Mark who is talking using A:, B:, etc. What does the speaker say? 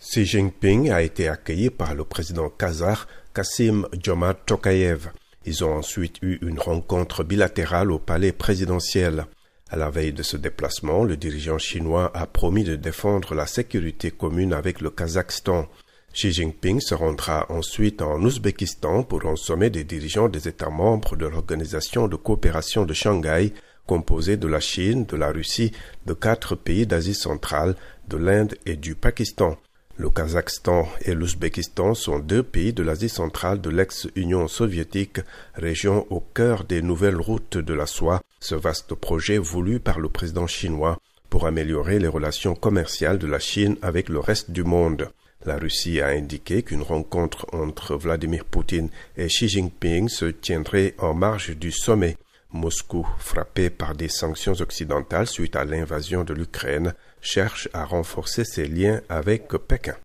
A: Xi Jinping a été accueilli par le président kazakh Kassim Jomart Tokayev. Ils ont ensuite eu une rencontre bilatérale au palais présidentiel. À la veille de ce déplacement, le dirigeant chinois a promis de défendre la sécurité commune avec le Kazakhstan. Xi Jinping se rendra ensuite en Ouzbékistan pour un sommet des dirigeants des États membres de l'Organisation de coopération de Shanghai, composée de la Chine, de la Russie, de quatre pays d'Asie centrale, de l'Inde et du Pakistan. Le Kazakhstan et l'Ouzbékistan sont deux pays de l'Asie centrale de l'ex-Union soviétique, région au cœur des nouvelles routes de la soie, ce vaste projet voulu par le président chinois pour améliorer les relations commerciales de la Chine avec le reste du monde. La Russie a indiqué qu'une rencontre entre Vladimir Poutine et Xi Jinping se tiendrait en marge du sommet. Moscou, frappé par des sanctions occidentales suite à l'invasion de l'Ukraine, cherche à renforcer ses liens avec Pékin.